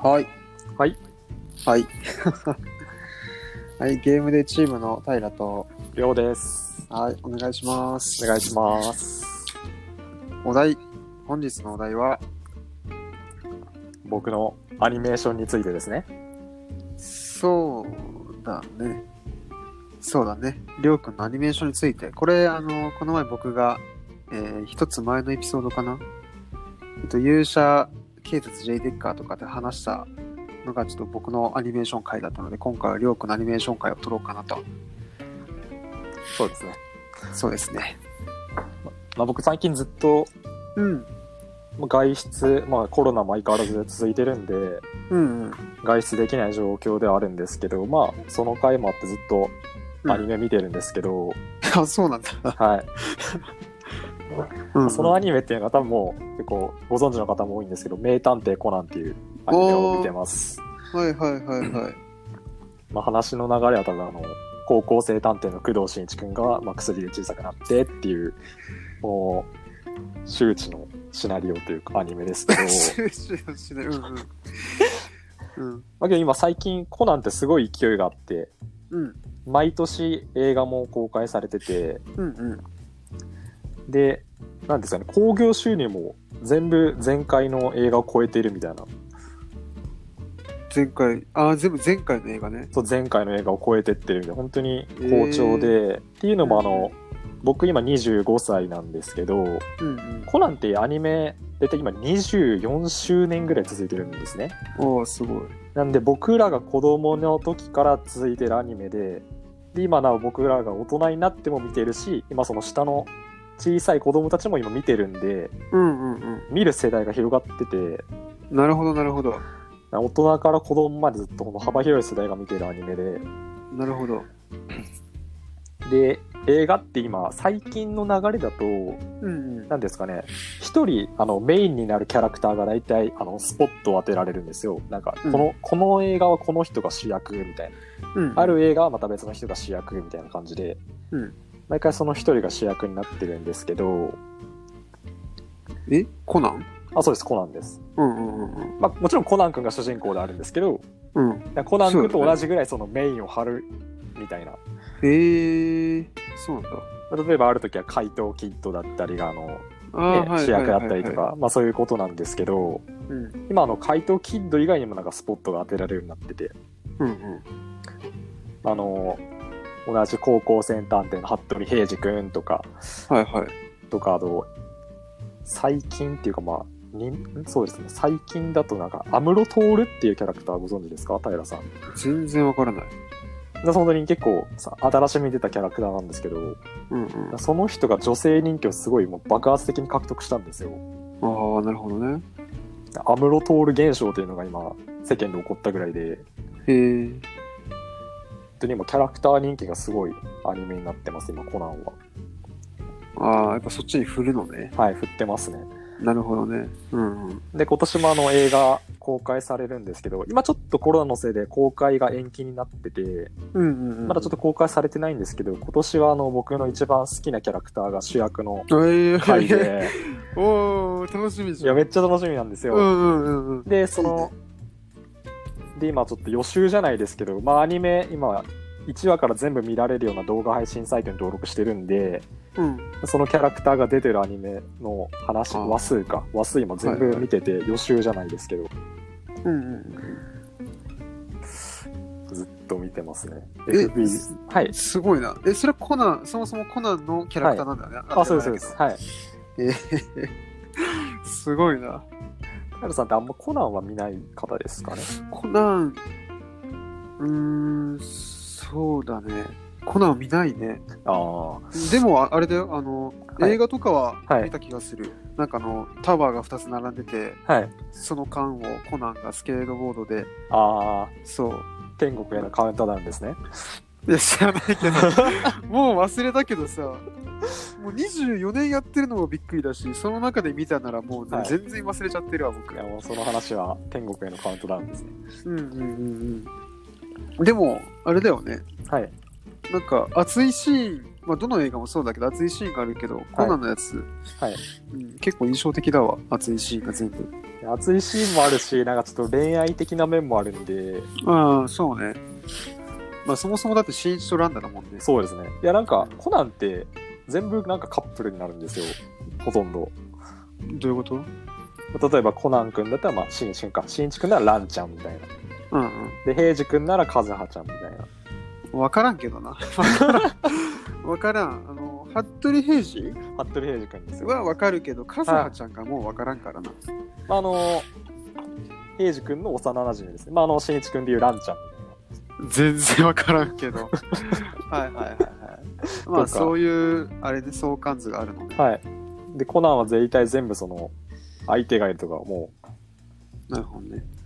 はい。はい。はい。はい、ゲームでチームの平と、りょうです。はい、お願いします。お願いします。お題、本日のお題は、僕のアニメーションについてですね。そうだね。そうだね。りょうくんのアニメーションについて。これ、あの、この前僕が、えー一つ前のエピソードかな？えっと、勇者警察 J デッカーとかで話したのがちょっと僕のアニメーション回だったので、今回はりょうくんのアニメーション回を撮ろうかなと。そうですね。そうですね。まあ、僕最近ずっとうん。まあ外出、まあコロナも相変わらず続いてるんで、うんうん。外出できない状況ではあるんですけど、まあその回もあってずっとアニメ見てるんですけど、あ、そうなんだ。はい。うんうんそのアニメっていうのが多分もう結構ご存知の方も多いんですけど、名探偵コナンっていうアニメを見てます。はいはいはいはい。まあ話の流れはただあの、高校生探偵の工藤新一くんが、まあ、薬で小さくなってっていう、もう、周知のシナリオというかアニメですけど、収集しない。うんうん。うん。まあ今最近コナンってすごい勢いがあって、うん。毎年映画も公開されてて、うんうん。で、なんですかね、興行収入も全部前回の映画を超えているみたいな、前回、あ、全部前回の映画ね。そう前回の映画を超えてってるんで、本当に好調で、っていうのもあの、僕今25歳なんですけど、うんうん。コナンってアニメ、大体今24周年ぐらい続いてるんですね。おー、すごい。なんで僕らが子供の時から続いてるアニメで、で今なお僕らが大人になっても見てるし、今その下の小さい子供たちも今見てるんで、うんうんうん。見る世代が広がってて、なるほどなるほど。大人から子供までずっとこの幅広い世代が見てるアニメで、なるほど。で、映画って今、最近の流れだと、うんうん。なんですかね、一人、あの、メインになるキャラクターが大体、あの、スポットを当てられるんですよ。なんか、うんこの、この映画はこの人が主役みたいな。うん。ある映画はまた別の人が主役みたいな感じで、うん。毎回その一人が主役になってるんですけど、え？コナン？あ、そうです、コナンです。うんうんうんうん。まあ、もちろんコナン君が主人公であるんですけど、うん。コナン君と同じぐらいそのメインを張るみたいな。えー、そうなんだ。例えばある時は怪盗キッドだったりが、あの、ね主役だったりと。か、まあそういうことなんですけど、はいうん。今あの怪盗キッド以外にもなんかスポットが当てられるようになってて、うんうん。あの、同じ高校生探偵の服部平次君とか、はいはい。とか、あと、最近っていうかまあ、にそうですね、最近だとなんか、アムロトールっていうキャラクターご存知ですか？平さん。全然わからない。で本当に結構さ新しめに出たキャラクターなんですけど、うんうん。その人が女性人気をすごいもう爆発的に獲得したんですよ。ああ、なるほどね。アムロトール現象というのが今、世間で起こったぐらいで、へえー。本当に今キャラクター人気がすごいアニメになってます、今、コナンは。ああ、やっぱそっちに振るのね。はい、振ってますね。なるほどね。うんうん。で、今年もあの映画公開されるんですけど、今ちょっとコロナのせいで公開が延期になってて、うんうんうん。まだちょっと公開されてないんですけど、今年はあの僕の一番好きなキャラクターが主役のと。えー、回で、おー、楽しみいじゃん。や、めっちゃ楽しみなんですよ。うんうんうんうん。で、その、で、今ちょっと予習じゃないですけど、まあアニメ、今、1話から全部見られるような動画配信サイトに登録してるんで、うん。そのキャラクターが出てるアニメの話、話数か、話数今全部見てて予習じゃないですけど、うんうんずっと見てますね。え FB。はい。すごいな。え、それはコナン、そもそもコナンのキャラクターなんだよね。あ、そうです、そうです。はい。えーすごいな。カエルさんってあんまコナンは見ない方ですかね？コナン、うーん、そうだね。コナン見ないね。あでも、ああれだよ、あの、はい映画とかははい見た気がする。なんかあの、タワーが2つ並んでて、あ。はい。その間をコナンがスケートボードで、ああ、そう。天国へのカウントダウンですね。いや、知らないけど、もう忘れたけどさ、もう24年やってるのもびっくりだし、その中で見たならもう、はい全然忘れちゃってるわ、僕い。や、もうその話は天国へのカウントダウンですね。うんうんうんうん。でも、あれだよね。はい。なんか熱いシーン、まあ、どの映画もそうだけど熱いシーンがあるけど、コナンのやつ、はいうん、結構印象的だわ熱いシーンが全部熱いシーンもあるし、なんかちょっと恋愛的な面もあるんで、ああそうねまあそもそもだって新一とランダだもんねそうですね。いや、なんか、コナンって全部なんかカップルになるんですよ。ほとんど。どういうこと？例えばコナン君だったら、まあ、しんしんか。しんいち君ならランちゃんみたいな。うんで、平次君ならカズハちゃんみたいな。うん分からんけどな。分からん。あの服部平次服部平次君ですよ。は分かるけど和葉ちゃんがもう分からんからな。まあ、あの、平次君の幼馴染ですね。まあ、あの、しんいち君でいうランちゃん。み全然分からんけど。はいはいはいはい。まあそういうあれで相関図があるのね。はい。で、コナンは全体全部その、相手がいるとか、もなるほどね、う、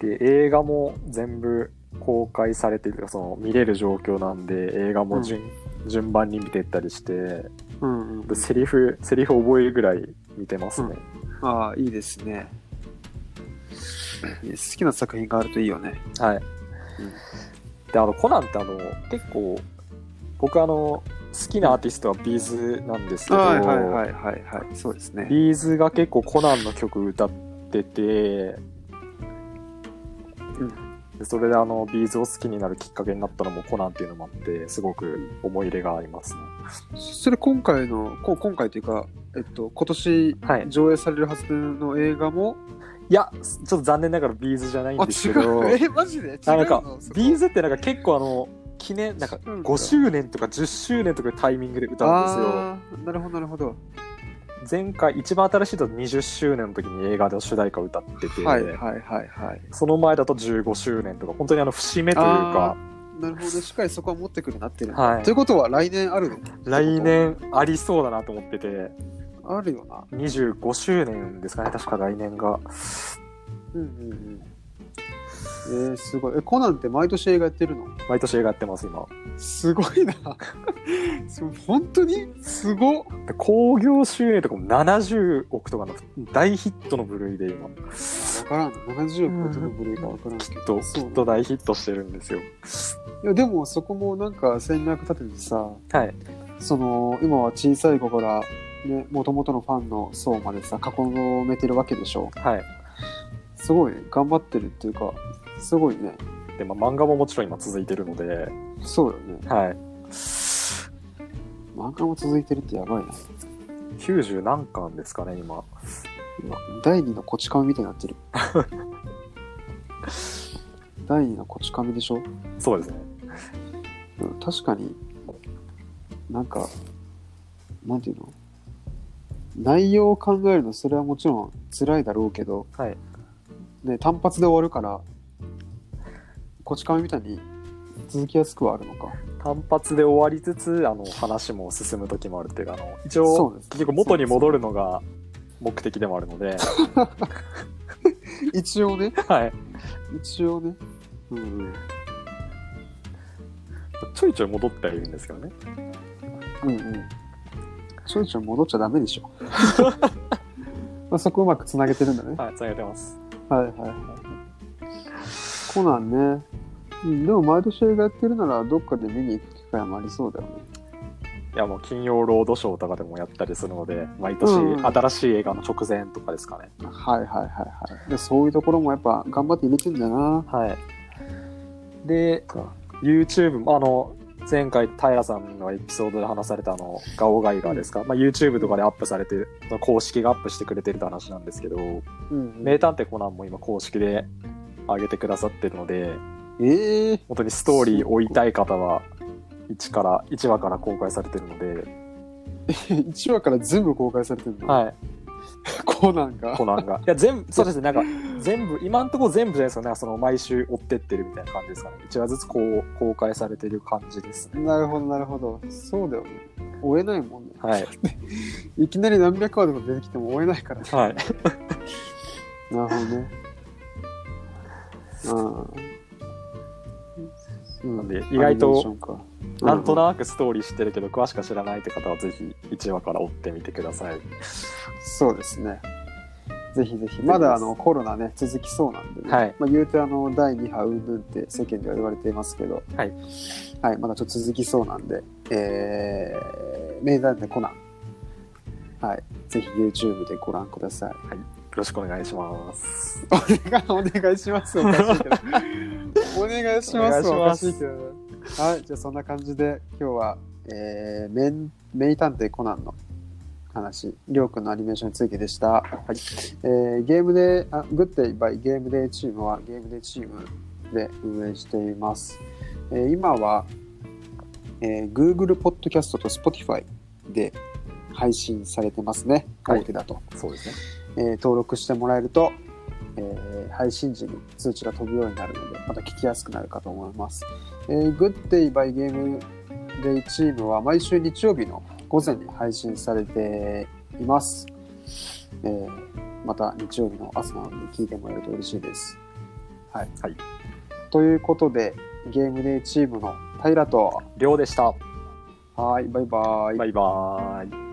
で、映画も全部公開されてるとか、その、見れる状況なんで、映画も順,、順番に見てったりして、うんうんセリフ、セリフ覚えるぐらい見てますね。ああいいですね。好きな作品があるといいよね。はい。で、あの、コナンってあの、結構、僕あの、好きなアーティストは B'z なんですけど、はいはいはいはいはい。そうですね。 B'z が結構コナンの曲歌ってて、でそれであの、 B'z を好きになるきっかけになったのもコナンっていうのもあって、すごく思い入れがありますね。それ今回のこ今回というかえっと今年はい。上映されるはずの映画も、いや、ちょっと残念ながら B'z じゃないんあですけど、違う。えマジで？違うあなんか B'z ってなんか結構あの、記念、なんかうん。5周年とか10周年とかタイミングで歌うんですよ。なるほどなるほど前回、一番新しいと20周年の時に映画で主題歌を歌ってて、はいはいはいはい。その前だと15周年とか、本当にあの節目というか、なるほど。しっかりそこは持ってくるなってるはい。ということは来年あるの？来年ありそうだなと思ってて、あるよな。25周年ですかね、確か来年が。うんうんうんえー、すごい。えコナンって毎年映画やってるの？毎年映画やってます、今。すごいな。本当に？すご興行収入とかも70億とかの大ヒットの部類で今、わからん。70億超えてる部類かわからんけど、きっと、きっと大ヒットしてるんですよ。いやでもそこもなんか戦略立ててさはい。その今は小さい子からねもともとのファンの層までさ囲めてるわけでしょ。はい。すごい頑張ってるっていうかすごいねで、まあ、漫画ももちろん今続いてるので、そうよねはい。漫画も続いてるってやばいな90何巻ですかね、今。今第二のこち亀みたいになってる 第二のこち亀でしょ、そうですね。うん、確かになんかなんていうの？内容を考えるのそれはもちろん辛いだろうけど、はい。ね、単発で終わるからこち亀みたいに続きやすくはあるのか。単発で終わりつつ、あの、話も進む時もあるっていうか、あの、一応そうです、結局元に戻るのが目的でもあるので、一応ね。はい。一応ね。うんうん。ちょいちょい戻ってはいるんですけどね。うんうん。ちょいちょい戻っちゃダメでしょ。まあそこうまくつなげてるんだね。はい、つなげてます。はいはいはい。コナンね。うん、でも毎年映画やってるならどっかで見に行く機会もありそうだよね。いや、もう金曜ロードショーとかでもやったりするので、毎年うん新しい映画の直前とかですかね。はいはいはいはい。でそういうところもやっぱ頑張って入れてんだよな。はい。で、YouTube も、あの、前回平さんのエピソードで話されたあの、ガオガイガーですか、まあ、YouTube とかでアップされてる、その公式がアップしてくれてるって話なんですけど、うん名探偵コナンも今公式で上げてくださってるので、ええ本当にストーリー追いたい方は、1から、1話から公開されてるので、1話から全部公開されてるの、はい、コナンがコナンが。いや、全部、そうですね、なんか、全部、今んところ全部じゃないですよね、その、毎週追ってってるみたいな感じですかね。1話ずつこう、公開されてる感じですね。なるほどなるほど。そうだよね。追えないもんね。はい。いきなり何百話とか出てきても追えないからね。はい。なるほどね。うん。なんで意外となんとなくストーリー知ってるけど、詳しくは知らないって方は、ぜひ1話から追ってみてください。そうですね。ぜひぜひ。まだあのコロナね、続きそうなんでね。はいまあ、言うてあの、第2波うんぬんって世間では言われていますけど、はい。はい、まだちょっと続きそうなんで、えー、名探偵コナン。はい。ぜひ YouTube でご覧ください。よろしくお願いします。お願い、お願いします。おかしいけど。お願いします。おかしいけど。はい、じゃあそんな感じで、今日は、えー、名名探偵コナンの話、りょうくんのアニメーションについてでした。はい。えー、ゲームで、あ、グッデイバイゲームデーチームはゲームデーチームで運営しています。えー今は、えー Google Podcast と Spotify で配信されてますね。はい大手だと。そうですね。えー登録してもらえると、えー配信時に通知が飛ぶようになるので、また聞きやすくなるかと思います。えー、Good Day by Game Day チームは毎週日曜日の午前に配信されています。えーまた日曜日の朝なので聞いてもらえると嬉しいです。はい。はいということで、ゲームデーチームの平と、りょうでした。はい、バイバイ。バイバーイ。